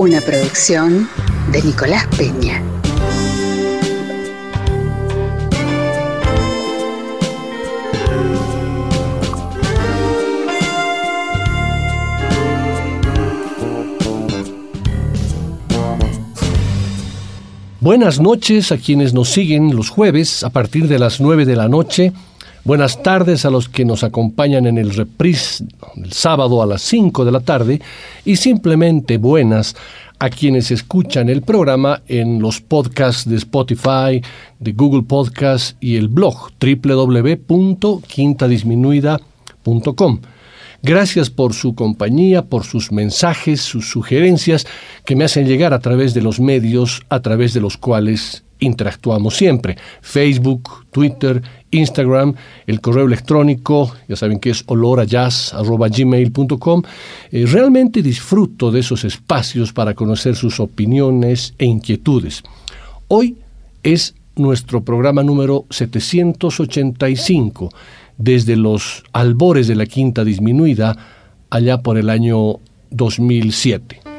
Una producción de Nicolás Peña. Buenas noches a quienes nos siguen los jueves a partir de las 9 de la noche. Buenas tardes a los que nos acompañan en el reprise el sábado a las 5 de la tarde y simplemente buenas a quienes escuchan el programa en los podcasts de Spotify, de Google Podcasts y el blog www.quintadisminuida.com. Gracias por su compañía, por sus mensajes, sus sugerencias que me hacen llegar a través de los medios a través de los cuales interactuamos siempre. Facebook, Twitter, Instagram, el correo electrónico, ya saben que es olorajazz.gmail.com. Eh, realmente disfruto de esos espacios para conocer sus opiniones e inquietudes. Hoy es nuestro programa número 785 desde los albores de la quinta disminuida allá por el año 2007.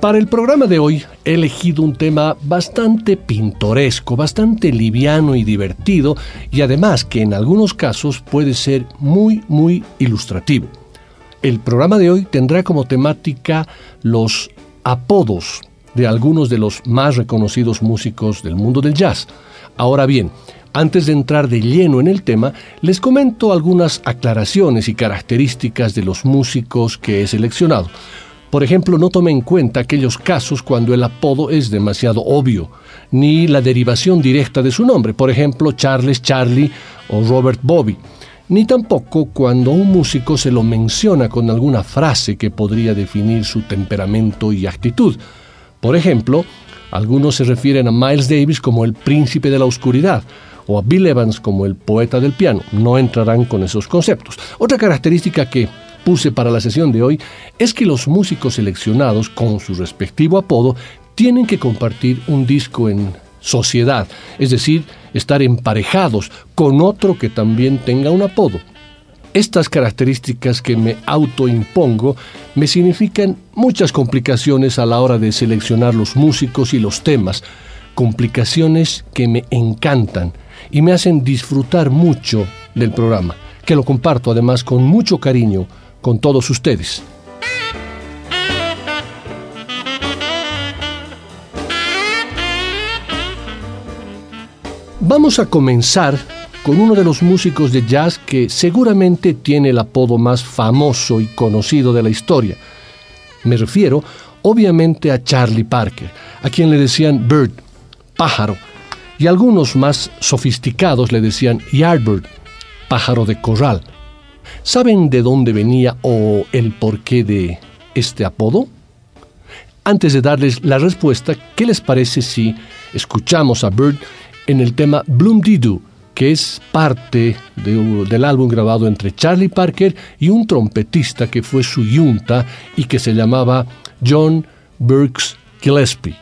Para el programa de hoy he elegido un tema bastante pintoresco, bastante liviano y divertido y además que en algunos casos puede ser muy, muy ilustrativo. El programa de hoy tendrá como temática los apodos de algunos de los más reconocidos músicos del mundo del jazz. Ahora bien, antes de entrar de lleno en el tema, les comento algunas aclaraciones y características de los músicos que he seleccionado. Por ejemplo, no tome en cuenta aquellos casos cuando el apodo es demasiado obvio, ni la derivación directa de su nombre, por ejemplo, Charles Charlie o Robert Bobby ni tampoco cuando un músico se lo menciona con alguna frase que podría definir su temperamento y actitud. Por ejemplo, algunos se refieren a Miles Davis como el príncipe de la oscuridad o a Bill Evans como el poeta del piano. No entrarán con esos conceptos. Otra característica que puse para la sesión de hoy es que los músicos seleccionados con su respectivo apodo tienen que compartir un disco en sociedad, es decir, estar emparejados con otro que también tenga un apodo. Estas características que me autoimpongo me significan muchas complicaciones a la hora de seleccionar los músicos y los temas, complicaciones que me encantan y me hacen disfrutar mucho del programa, que lo comparto además con mucho cariño con todos ustedes. Vamos a comenzar con uno de los músicos de jazz que seguramente tiene el apodo más famoso y conocido de la historia. Me refiero obviamente a Charlie Parker, a quien le decían Bird, pájaro, y algunos más sofisticados le decían Yardbird, pájaro de corral. ¿Saben de dónde venía o el porqué de este apodo? Antes de darles la respuesta, ¿qué les parece si escuchamos a Bird en el tema Bloom Doo, que es parte del álbum grabado entre Charlie Parker y un trompetista que fue su yunta y que se llamaba John Burks Gillespie,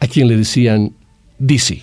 a quien le decían Dizzy.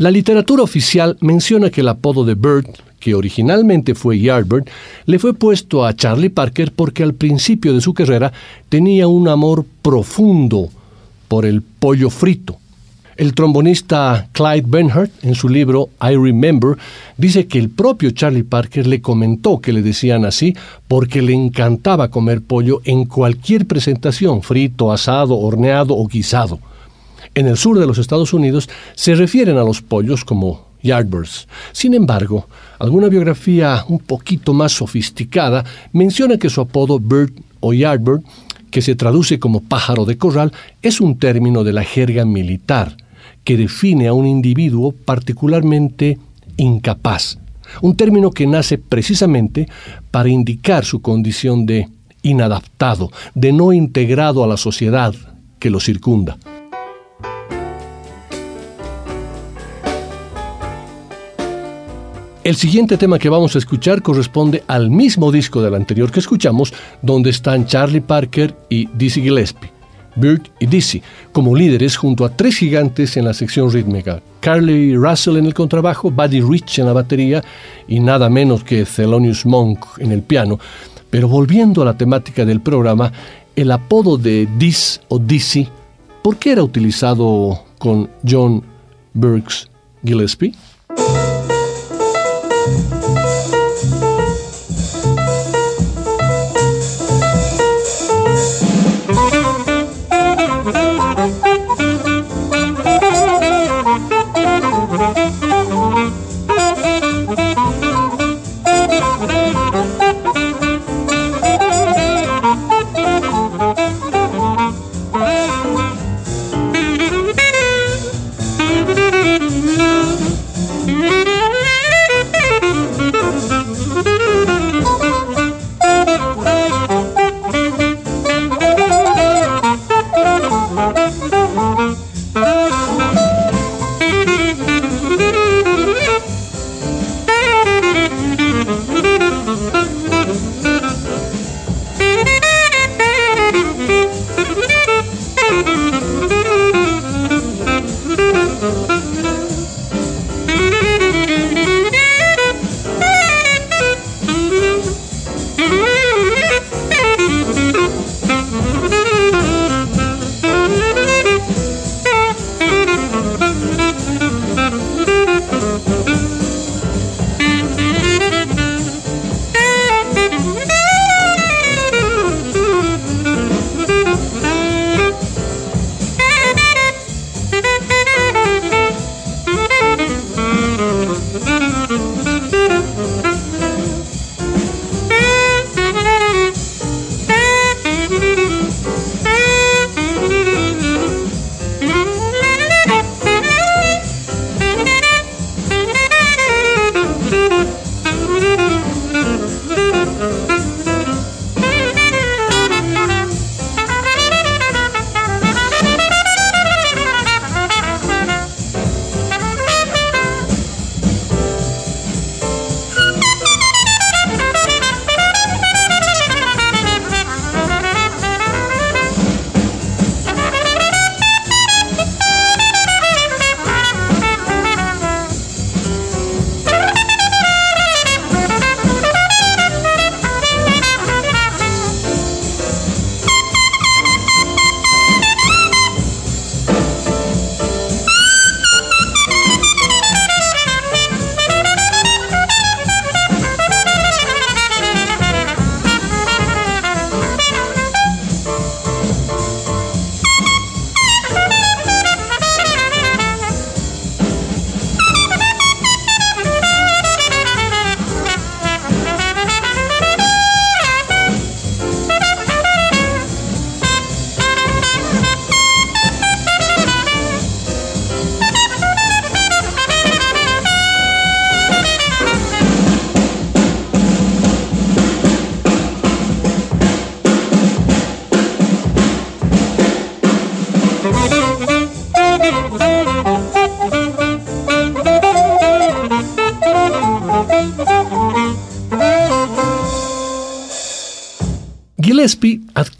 La literatura oficial menciona que el apodo de Bird, que originalmente fue Yardbird, le fue puesto a Charlie Parker porque al principio de su carrera tenía un amor profundo por el pollo frito. El trombonista Clyde Benhart, en su libro I Remember, dice que el propio Charlie Parker le comentó que le decían así porque le encantaba comer pollo en cualquier presentación, frito, asado, horneado o guisado. En el sur de los Estados Unidos se refieren a los pollos como Yardbirds. Sin embargo, alguna biografía un poquito más sofisticada menciona que su apodo Bird o Yardbird, que se traduce como pájaro de corral, es un término de la jerga militar que define a un individuo particularmente incapaz. Un término que nace precisamente para indicar su condición de inadaptado, de no integrado a la sociedad que lo circunda. El siguiente tema que vamos a escuchar corresponde al mismo disco del anterior que escuchamos, donde están Charlie Parker y Dizzy Gillespie, Bird y Dizzy, como líderes junto a tres gigantes en la sección rítmica, Carly Russell en el contrabajo, Buddy Rich en la batería y nada menos que Thelonious Monk en el piano. Pero volviendo a la temática del programa, el apodo de Diz o Dizzy, ¿por qué era utilizado con John Burks Gillespie?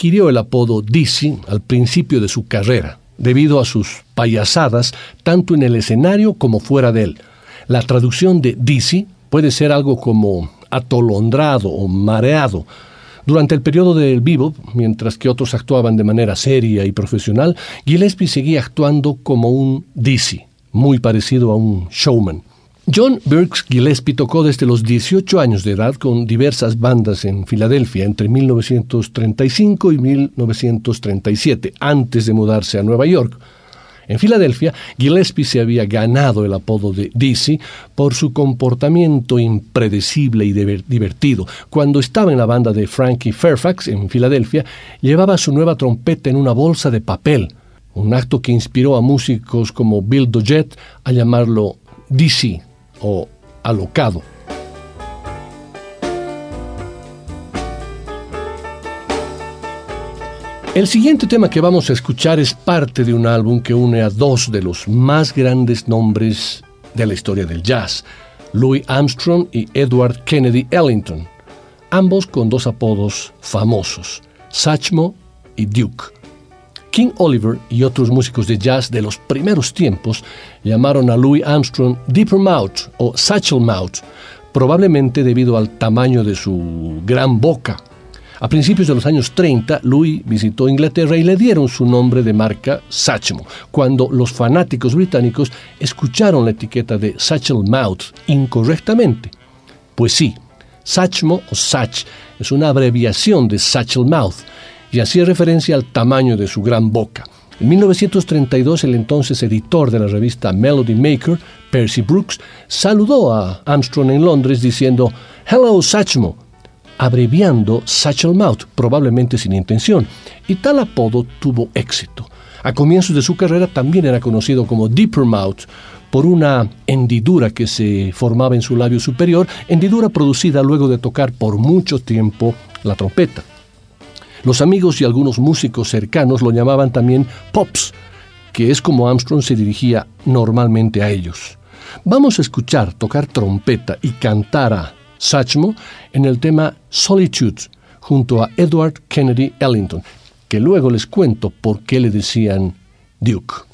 Adquirió el apodo Dizzy al principio de su carrera, debido a sus payasadas tanto en el escenario como fuera de él. La traducción de Dizzy puede ser algo como atolondrado o mareado. Durante el periodo del bebop, mientras que otros actuaban de manera seria y profesional, Gillespie seguía actuando como un Dizzy, muy parecido a un showman. John Burks Gillespie tocó desde los 18 años de edad con diversas bandas en Filadelfia entre 1935 y 1937, antes de mudarse a Nueva York. En Filadelfia, Gillespie se había ganado el apodo de Dizzy por su comportamiento impredecible y divertido. Cuando estaba en la banda de Frankie Fairfax en Filadelfia, llevaba su nueva trompeta en una bolsa de papel, un acto que inspiró a músicos como Bill Doggett a llamarlo Dizzy o alocado. El siguiente tema que vamos a escuchar es parte de un álbum que une a dos de los más grandes nombres de la historia del jazz, Louis Armstrong y Edward Kennedy Ellington, ambos con dos apodos famosos, Satchmo y Duke. King Oliver y otros músicos de jazz de los primeros tiempos llamaron a Louis Armstrong Deeper Mouth o Satchel Mouth, probablemente debido al tamaño de su gran boca. A principios de los años 30, Louis visitó Inglaterra y le dieron su nombre de marca Satchmo, cuando los fanáticos británicos escucharon la etiqueta de Satchel Mouth incorrectamente. Pues sí, Satchmo o Satch es una abreviación de Satchel Mouth, y hacía referencia al tamaño de su gran boca. En 1932, el entonces editor de la revista Melody Maker, Percy Brooks, saludó a Armstrong en Londres diciendo Hello Satchmo, abreviando Satchel Mouth, probablemente sin intención, y tal apodo tuvo éxito. A comienzos de su carrera también era conocido como Deeper Mouth por una hendidura que se formaba en su labio superior, hendidura producida luego de tocar por mucho tiempo la trompeta. Los amigos y algunos músicos cercanos lo llamaban también Pops, que es como Armstrong se dirigía normalmente a ellos. Vamos a escuchar tocar trompeta y cantar a Satchmo en el tema Solitude junto a Edward Kennedy Ellington, que luego les cuento por qué le decían Duke.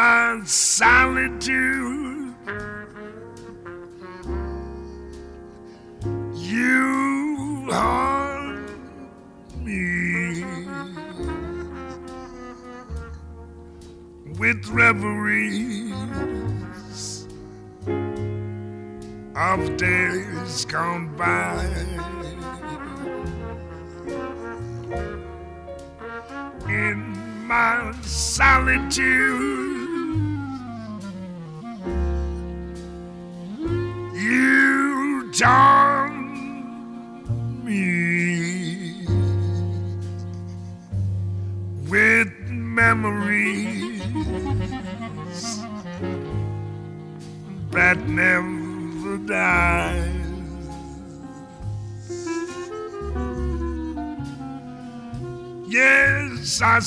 My solitude. You haunt me with reveries of days gone by. In my solitude.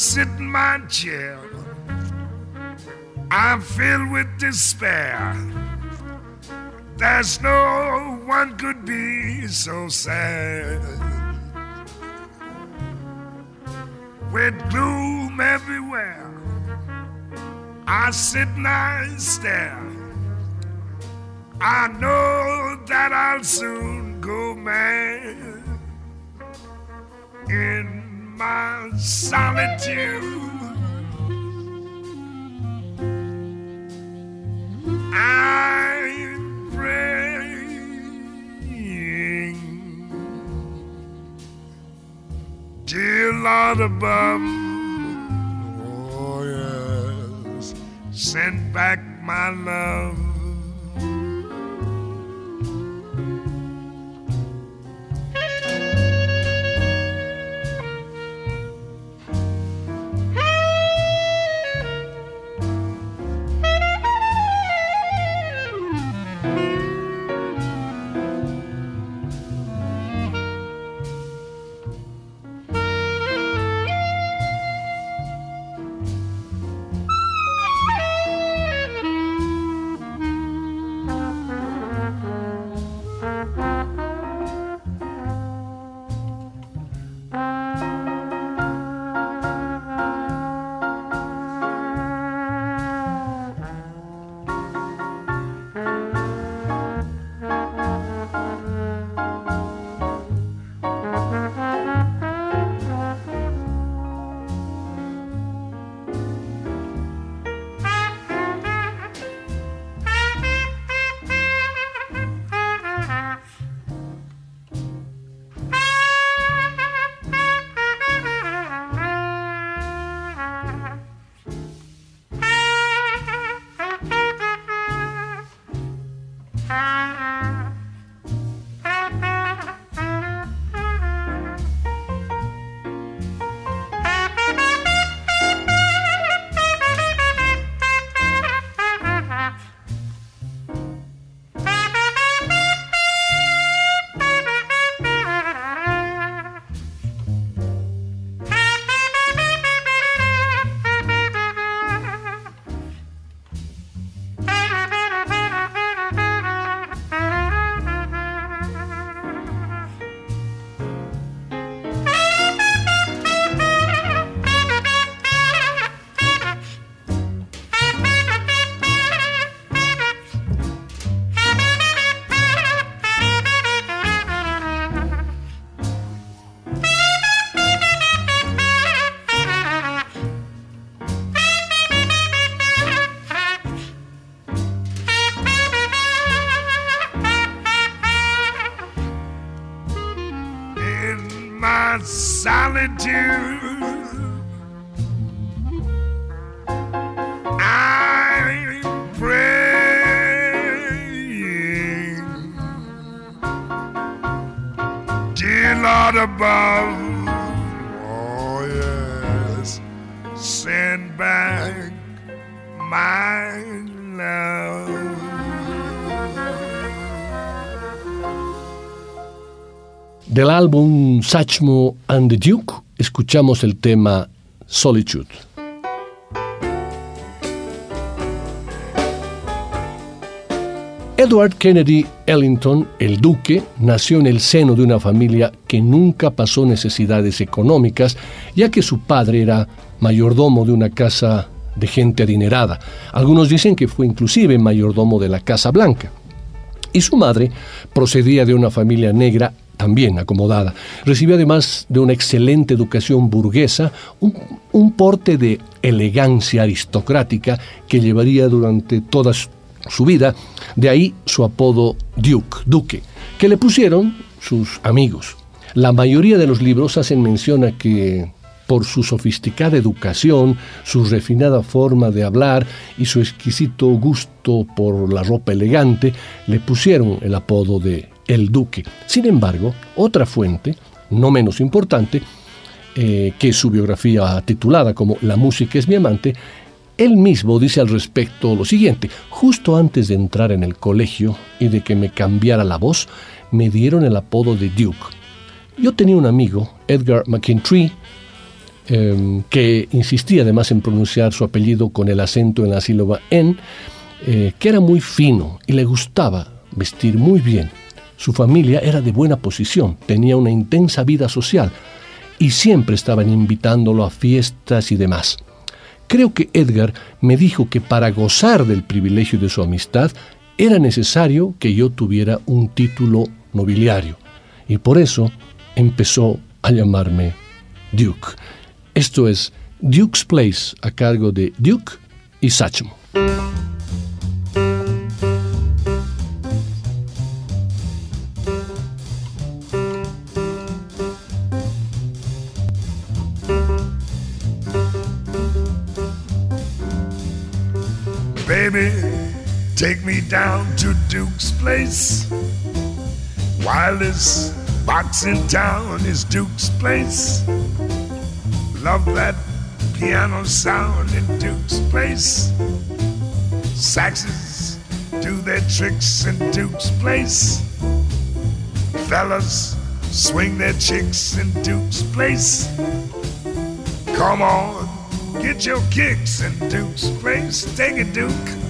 Sit in my chair. I'm filled with despair. There's no one could be so sad. With gloom everywhere, I sit and I stare. I know that I'll soon go mad. Solitude. Solitude. I'm praying, dear Lord above. Oh yes, send back my love. Del álbum Satchmo and the Duke escuchamos el tema Solitude. Edward Kennedy Ellington, el duque, nació en el seno de una familia que nunca pasó necesidades económicas, ya que su padre era mayordomo de una casa de gente adinerada. Algunos dicen que fue inclusive mayordomo de la Casa Blanca. Y su madre procedía de una familia negra también acomodada. Recibió además de una excelente educación burguesa, un, porte de elegancia aristocrática que llevaría durante toda su vida, de ahí su apodo Duke, Duque, que le pusieron sus amigos. La mayoría de los libros hacen mención a que por su sofisticada educación, su refinada forma de hablar y su exquisito gusto por la ropa elegante, le pusieron el apodo de el duque. Sin embargo, otra fuente, no menos importante, eh, que su biografía titulada como La música es mi amante, él mismo dice al respecto lo siguiente, justo antes de entrar en el colegio y de que me cambiara la voz, me dieron el apodo de Duke. Yo tenía un amigo, Edgar McKintree, em, que insistía además en pronunciar su apellido con el acento en la sílaba en, eh, que era muy fino y le gustaba vestir muy bien. Su familia era de buena posición, tenía una intensa vida social y siempre estaban invitándolo a fiestas y demás. Creo que Edgar me dijo que para gozar del privilegio de su amistad era necesario que yo tuviera un título nobiliario y por eso empezó a llamarme Duke. Esto es Duke's Place a cargo de Duke y Satchmo. Baby, take me down to Duke's place. Wildest box in town is Duke's place. Love that piano sound in Duke's place. Saxes do their tricks in Duke's place. Fellas swing their chicks in Duke's place. Come on, Get your kicks and dukes, great steak and duke.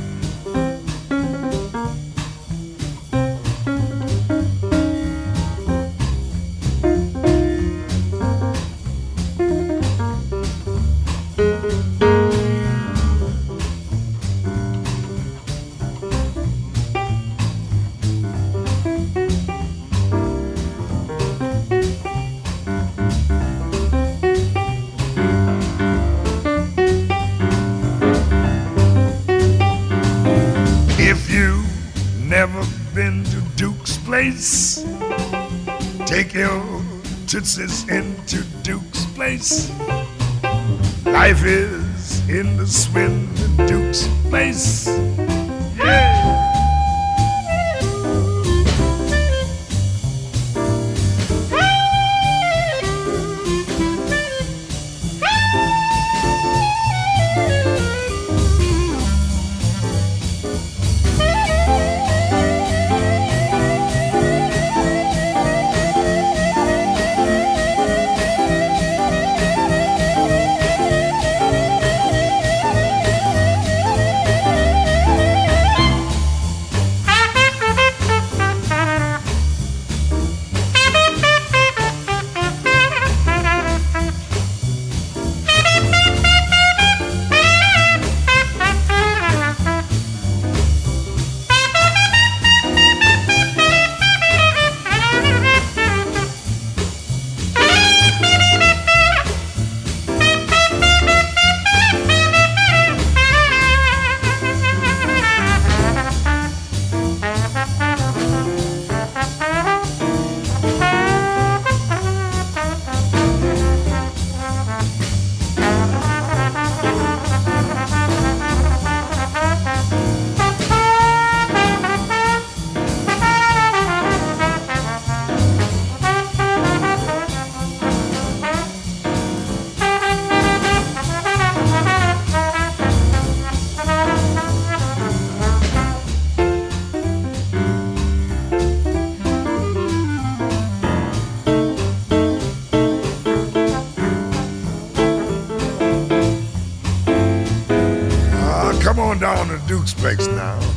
Place. Take Duke. tootsies into Duke's place. Life is in the swing Duke's place. Duke's place now.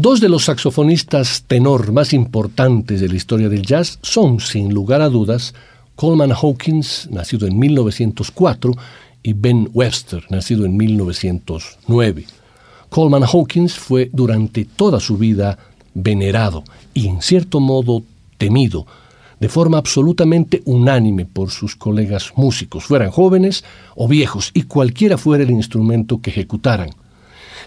Dos de los saxofonistas tenor más importantes de la historia del jazz son, sin lugar a dudas, Coleman Hawkins, nacido en 1904, y Ben Webster, nacido en 1909. Coleman Hawkins fue durante toda su vida venerado y en cierto modo temido, de forma absolutamente unánime por sus colegas músicos, fueran jóvenes o viejos, y cualquiera fuera el instrumento que ejecutaran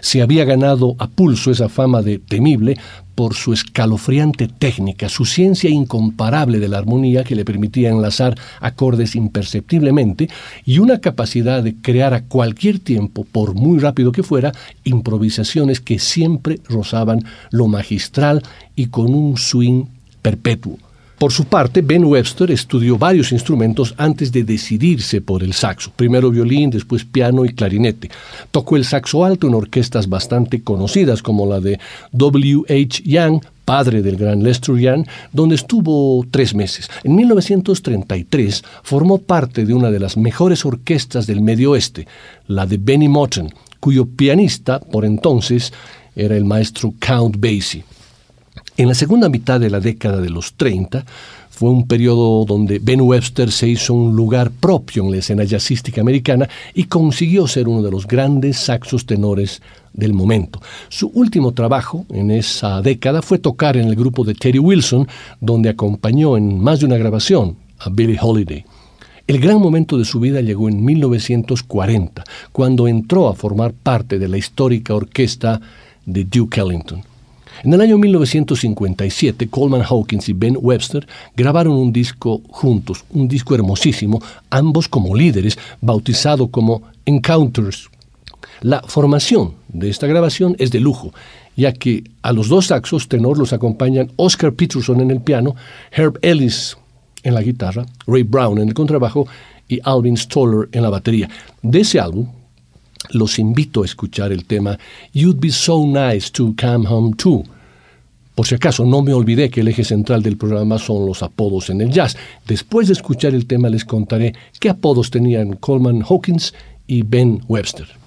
se había ganado a pulso esa fama de temible por su escalofriante técnica, su ciencia incomparable de la armonía que le permitía enlazar acordes imperceptiblemente y una capacidad de crear a cualquier tiempo, por muy rápido que fuera, improvisaciones que siempre rozaban lo magistral y con un swing perpetuo. Por su parte, Ben Webster estudió varios instrumentos antes de decidirse por el saxo, primero violín, después piano y clarinete. Tocó el saxo alto en orquestas bastante conocidas como la de W. H. Young, padre del gran Lester Young, donde estuvo tres meses. En 1933 formó parte de una de las mejores orquestas del Medio Oeste, la de Benny Moten, cuyo pianista, por entonces, era el maestro Count Basie. En la segunda mitad de la década de los 30 fue un periodo donde Ben Webster se hizo un lugar propio en la escena jazzística americana y consiguió ser uno de los grandes saxos tenores del momento. Su último trabajo en esa década fue tocar en el grupo de Terry Wilson, donde acompañó en más de una grabación a Billie Holiday. El gran momento de su vida llegó en 1940, cuando entró a formar parte de la histórica orquesta de Duke Ellington. En el año 1957, Coleman Hawkins y Ben Webster grabaron un disco juntos, un disco hermosísimo, ambos como líderes, bautizado como Encounters. La formación de esta grabación es de lujo, ya que a los dos saxos tenor los acompañan Oscar Peterson en el piano, Herb Ellis en la guitarra, Ray Brown en el contrabajo y Alvin Stoller en la batería. De ese álbum, los invito a escuchar el tema You'd Be So Nice to Come Home To. Por si acaso, no me olvidé que el eje central del programa son los apodos en el jazz. Después de escuchar el tema les contaré qué apodos tenían Coleman Hawkins y Ben Webster.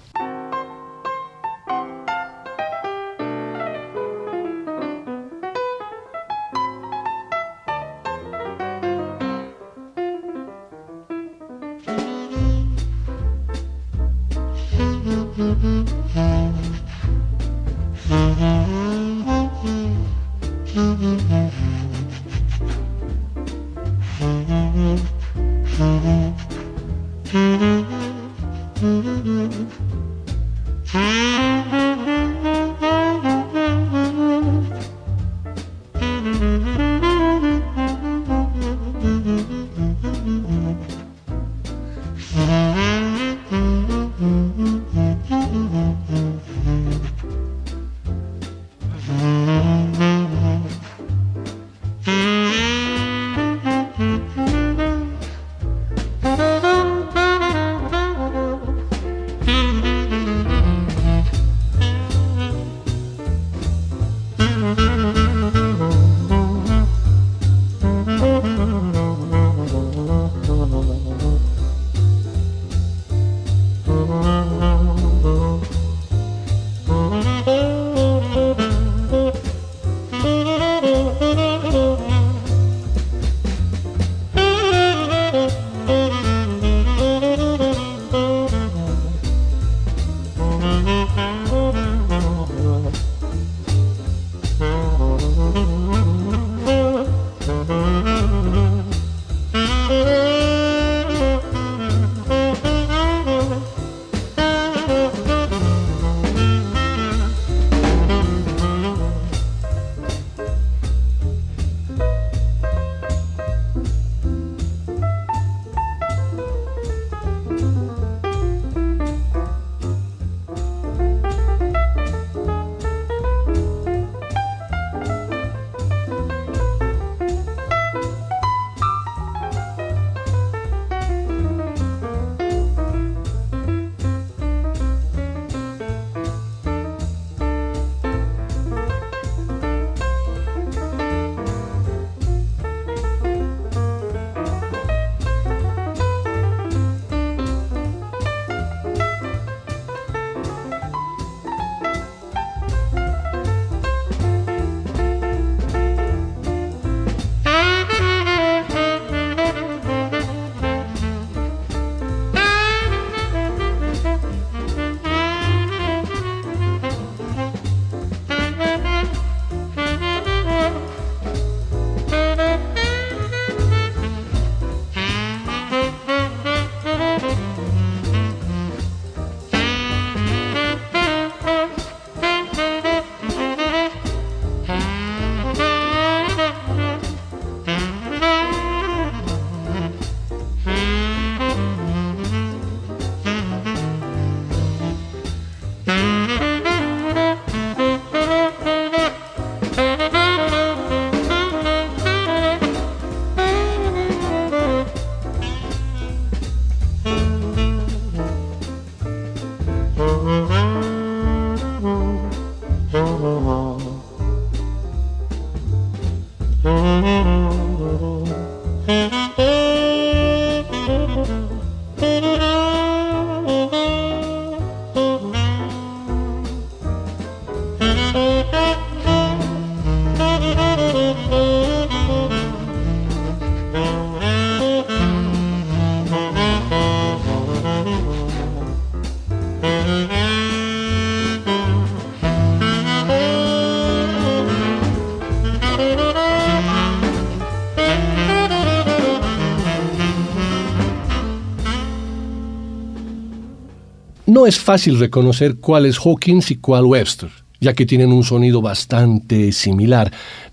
No es fácil reconocer cuál es Hawkins y cuál Webster, ya que tienen un sonido bastante similar,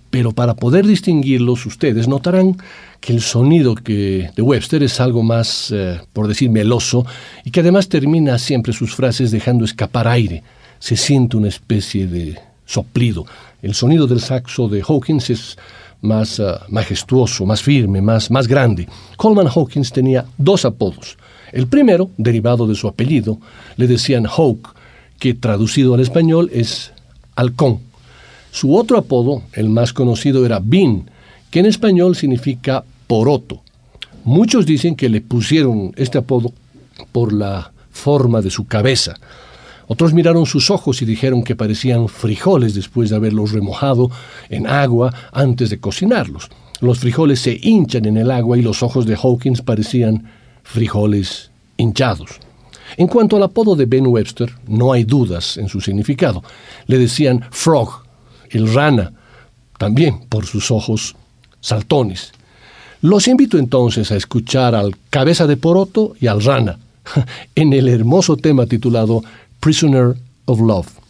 pero para poder distinguirlos ustedes notarán que el sonido de Webster es algo más, eh, por decir, meloso y que además termina siempre sus frases dejando escapar aire. Se siente una especie de soplido. El sonido del saxo de Hawkins es más eh, majestuoso, más firme, más grande. Coleman Hawkins tenía dos apodos. El primero, derivado de su apellido, le decían Hawk, que traducido al español es halcón. Su otro apodo, el más conocido, era Bean, que en español significa poroto. Muchos dicen que le pusieron este apodo por la forma de su cabeza. Otros miraron sus ojos y dijeron que parecían frijoles después de haberlos remojado en agua antes de cocinarlos. Los frijoles se hinchan en el agua y los ojos de Hawkins parecían frijoles hinchados. En cuanto al apodo de Ben Webster, no hay dudas en su significado. Le decían Frog, el rana, también por sus ojos saltones. Los invito entonces a escuchar al cabeza de poroto y al rana en el hermoso tema titulado Prisoner of Love.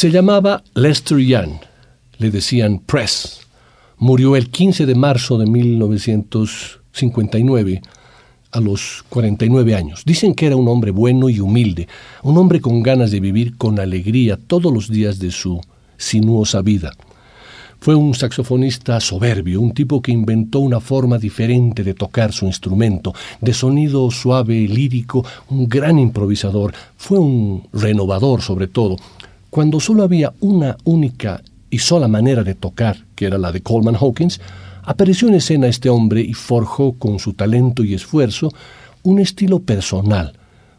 Se llamaba Lester Young, le decían Press. Murió el 15 de marzo de 1959 a los 49 años. Dicen que era un hombre bueno y humilde, un hombre con ganas de vivir con alegría todos los días de su sinuosa vida. Fue un saxofonista soberbio, un tipo que inventó una forma diferente de tocar su instrumento, de sonido suave, lírico, un gran improvisador, fue un renovador sobre todo. Cuando solo había una única y sola manera de tocar, que era la de Coleman Hawkins, apareció en escena este hombre y forjó con su talento y esfuerzo un estilo personal,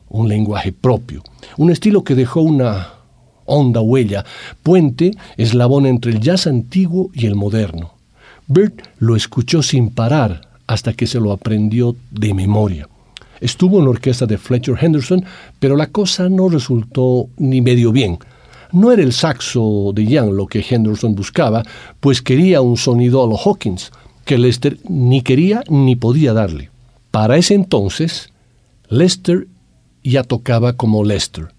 un lenguaje propio, un estilo que dejó una honda huella, puente, eslabón entre el jazz antiguo y el moderno. Bert lo escuchó sin parar hasta que se lo aprendió de memoria. Estuvo en la orquesta de Fletcher Henderson, pero la cosa no resultó ni medio bien. No era el saxo de Young lo que Henderson buscaba, pues quería un sonido a los Hawkins, que Lester ni quería ni podía darle. Para ese entonces, Lester ya tocaba como Lester.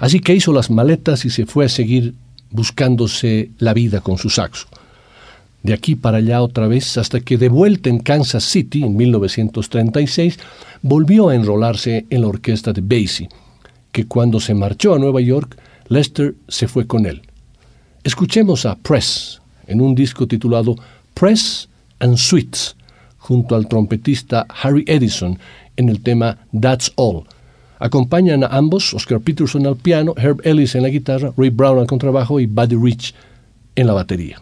Así que hizo las maletas y se fue a seguir buscándose la vida con su saxo. De aquí para allá otra vez, hasta que de vuelta en Kansas City, en 1936, volvió a enrolarse en la orquesta de Basie, que cuando se marchó a Nueva York, Lester se fue con él. Escuchemos a Press en un disco titulado Press and Sweets, junto al trompetista Harry Edison en el tema That's All, Acompañan a ambos Oscar Peterson al piano, Herb Ellis en la guitarra, Ray Brown al contrabajo y Buddy Rich en la batería.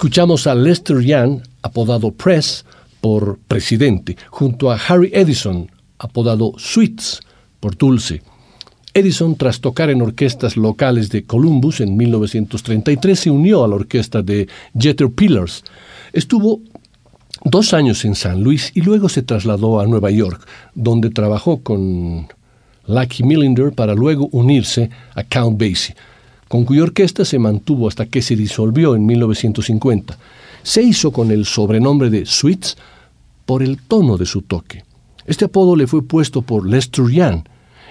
Escuchamos a Lester Young, apodado Press, por presidente, junto a Harry Edison, apodado Sweets, por dulce. Edison, tras tocar en orquestas locales de Columbus en 1933, se unió a la orquesta de Jeter Pillars. Estuvo dos años en San Luis y luego se trasladó a Nueva York, donde trabajó con Lucky Millinder para luego unirse a Count Basie, con cuya orquesta se mantuvo hasta que se disolvió en 1950. Se hizo con el sobrenombre de Sweets por el tono de su toque. Este apodo le fue puesto por Lester Young.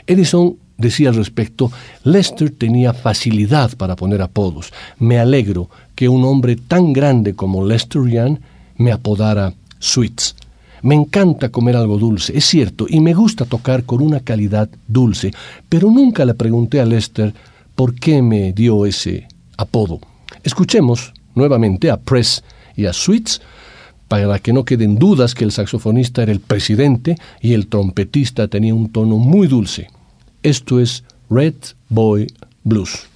Edison decía al respecto, Lester tenía facilidad para poner apodos. Me alegro que un hombre tan grande como Lester Young me apodara Sweets. Me encanta comer algo dulce, es cierto, y me gusta tocar con una calidad dulce, pero nunca le pregunté a Lester por qué me dio ese apodo. Escuchemos nuevamente a Press y a Sweets para que no queden dudas que el saxofonista era el presidente y el trompetista tenía un tono muy dulce. Esto es Red Boy Blues.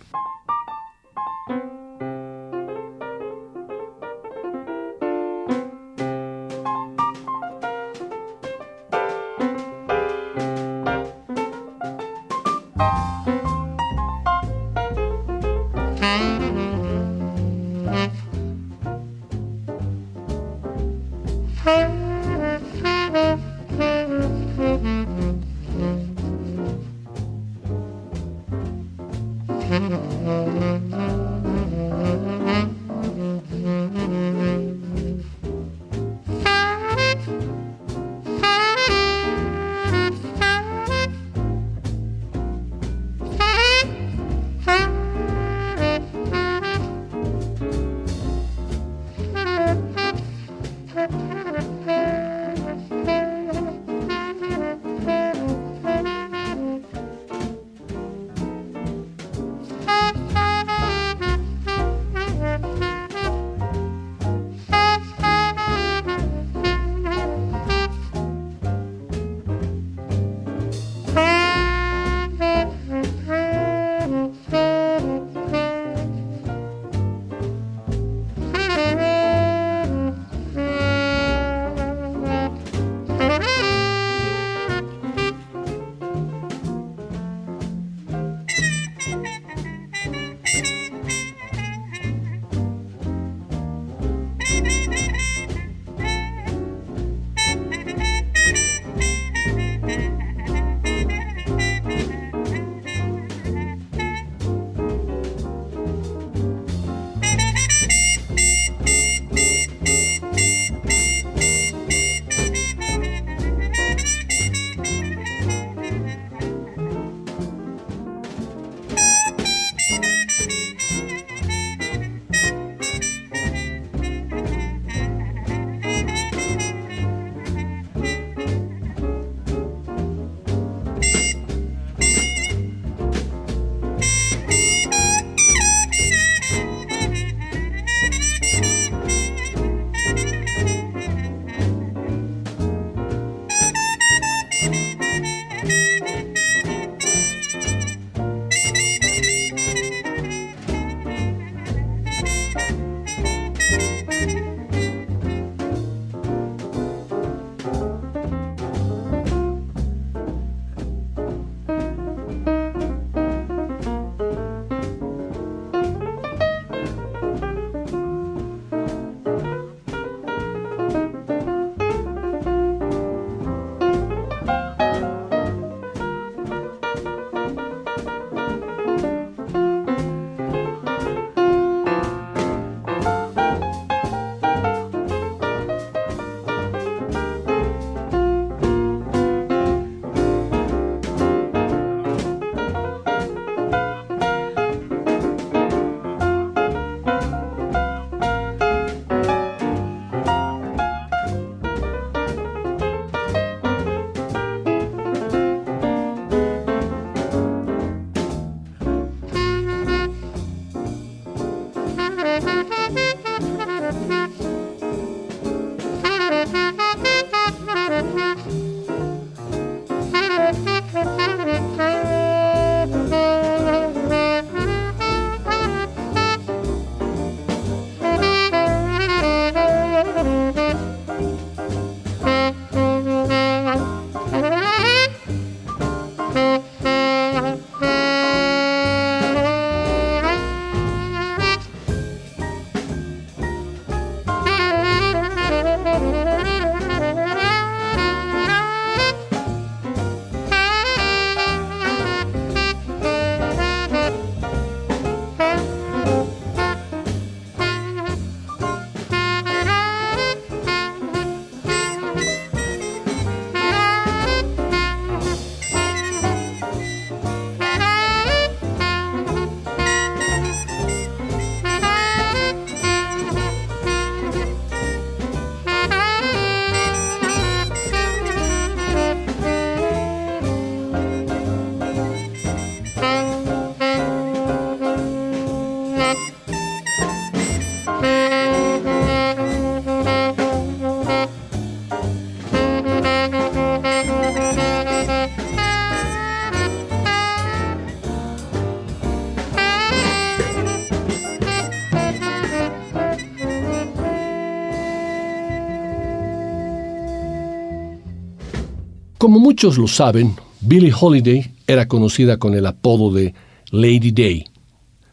Como muchos lo saben, Billie Holiday era conocida con el apodo de Lady Day.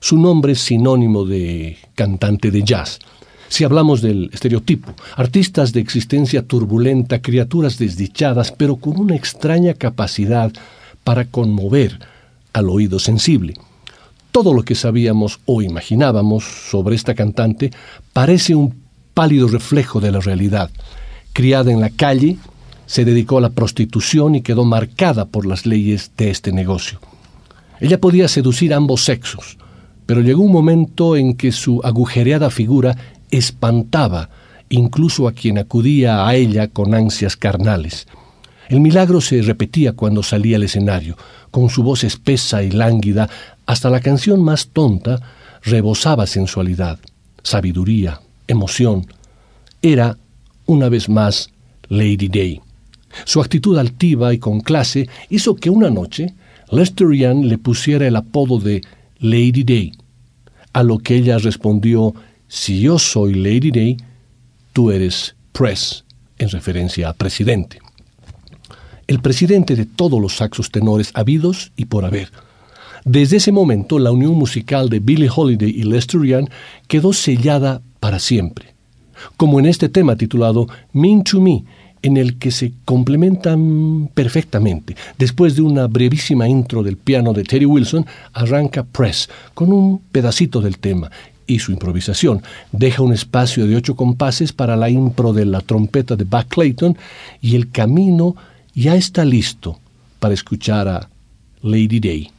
Su nombre es sinónimo de cantante de jazz. Si hablamos del estereotipo, artistas de existencia turbulenta, criaturas desdichadas, pero con una extraña capacidad para conmover al oído sensible. Todo lo que sabíamos o imaginábamos sobre esta cantante parece un pálido reflejo de la realidad. Criada en la calle, se dedicó a la prostitución y quedó marcada por las leyes de este negocio. Ella podía seducir ambos sexos, pero llegó un momento en que su agujereada figura espantaba incluso a quien acudía a ella con ansias carnales. El milagro se repetía cuando salía al escenario, con su voz espesa y lánguida, hasta la canción más tonta rebosaba sensualidad, sabiduría, emoción. Era, una vez más, Lady Day. Su actitud altiva y con clase hizo que una noche Lester Young le pusiera el apodo de Lady Day, a lo que ella respondió, si yo soy Lady Day, tú eres Press, en referencia a presidente. El presidente de todos los saxos tenores habidos y por haber. Desde ese momento, la unión musical de Billie Holiday y Lester Young quedó sellada para siempre. Como en este tema titulado Mean to Me, en el que se complementan perfectamente. Después de una brevísima intro del piano de Terry Wilson, arranca Press con un pedacito del tema y su improvisación. Deja un espacio de ocho compases para la impro de la trompeta de Buck Clayton y el camino ya está listo para escuchar a Lady Day.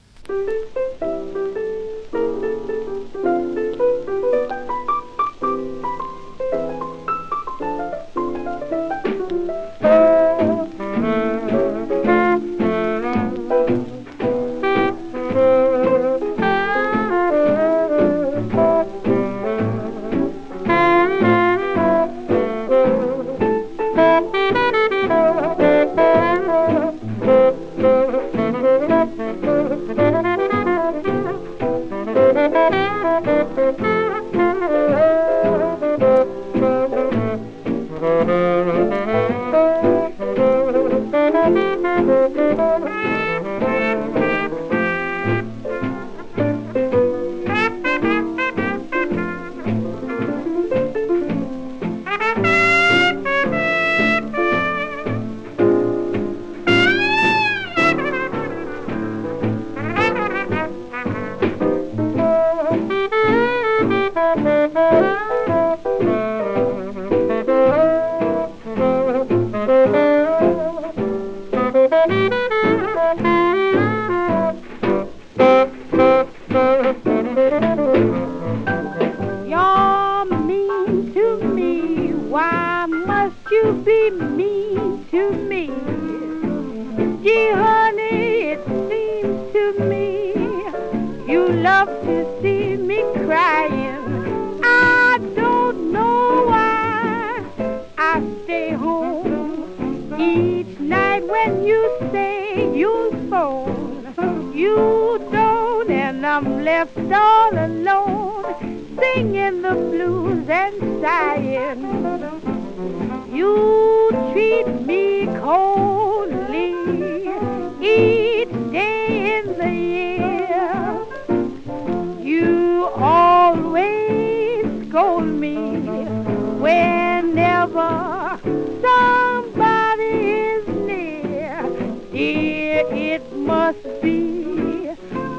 it must be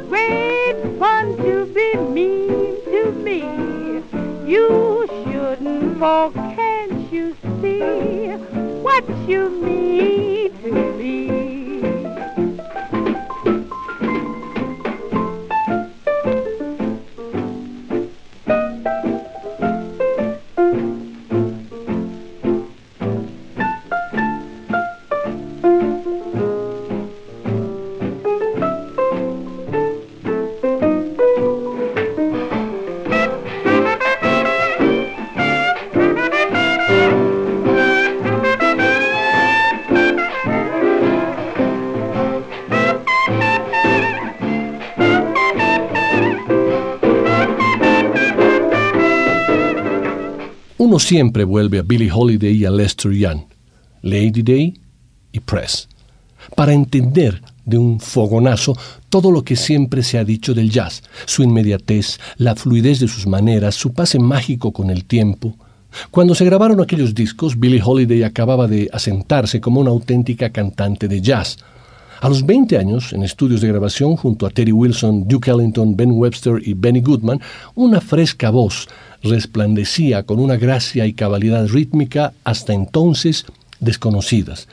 great fun to be mean to me. You shouldn't, for can't you see what you mean to me? Siempre vuelve a Billie Holiday y a Lester Young, Lady Day y Press. para entender de un fogonazo todo lo que siempre se ha dicho del jazz, su inmediatez, la fluidez de sus maneras, su pase mágico con el tiempo. Cuando se grabaron aquellos discos, Billie Holiday acababa de asentarse como una auténtica cantante de jazz. A los 20 años, en estudios de grabación junto a Terry Wilson, Duke Ellington, Ben Webster y Benny Goodman, una fresca voz resplandecía con una gracia y cabalidad rítmica hasta entonces desconocidas.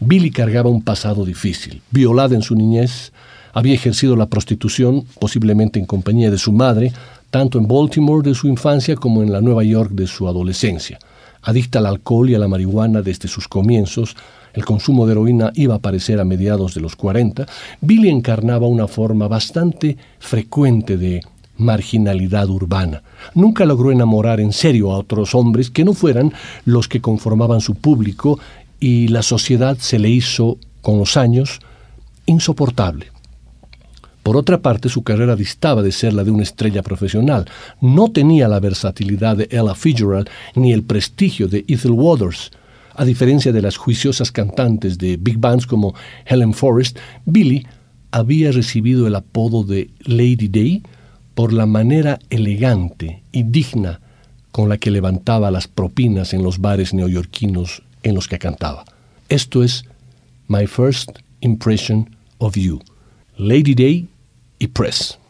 Billy cargaba un pasado difícil. Violada en su niñez, había ejercido la prostitución, posiblemente en compañía de su madre, tanto en Baltimore de su infancia como en la Nueva York de su adolescencia. Adicta al alcohol y a la marihuana desde sus comienzos, el consumo de heroína iba a aparecer a mediados de los 40, Billy encarnaba una forma bastante frecuente de marginalidad urbana. Nunca logró enamorar en serio a otros hombres que no fueran los que conformaban su público y la sociedad se le hizo, con los años, insoportable. Por otra parte, su carrera distaba de ser la de una estrella profesional. No tenía la versatilidad de Ella Fitzgerald ni el prestigio de Ethel Waters. A diferencia de las juiciosas cantantes de big bands como Helen Forrest, Billy había recibido el apodo de Lady Day por la manera elegante y digna con la que levantaba las propinas en los bares neoyorquinos en los que cantaba. Esto es My First Impression of You, Lady Day y Press.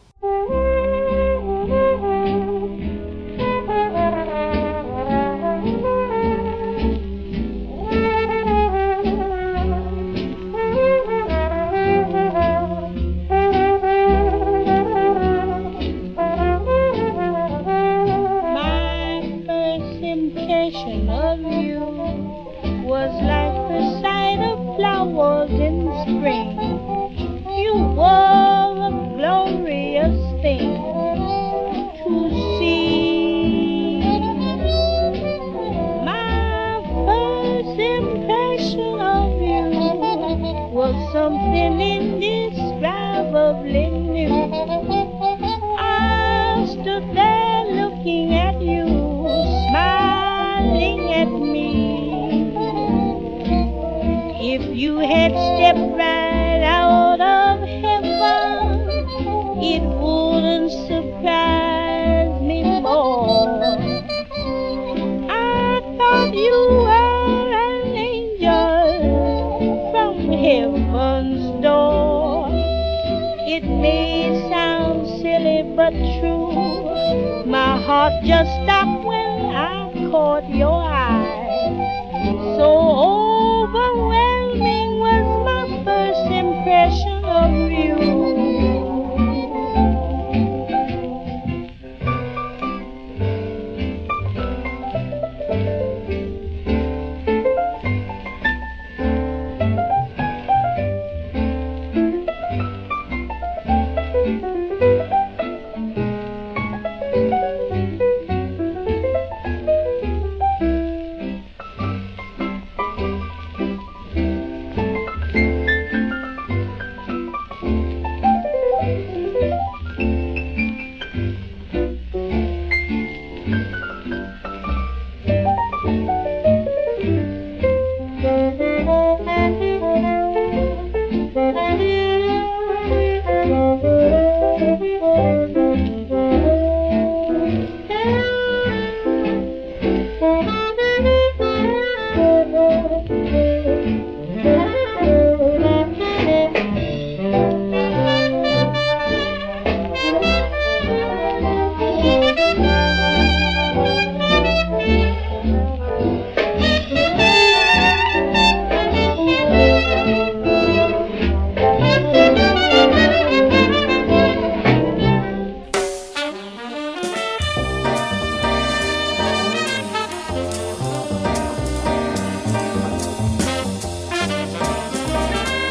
My heart just stopped when I caught your eye. So overwhelmed.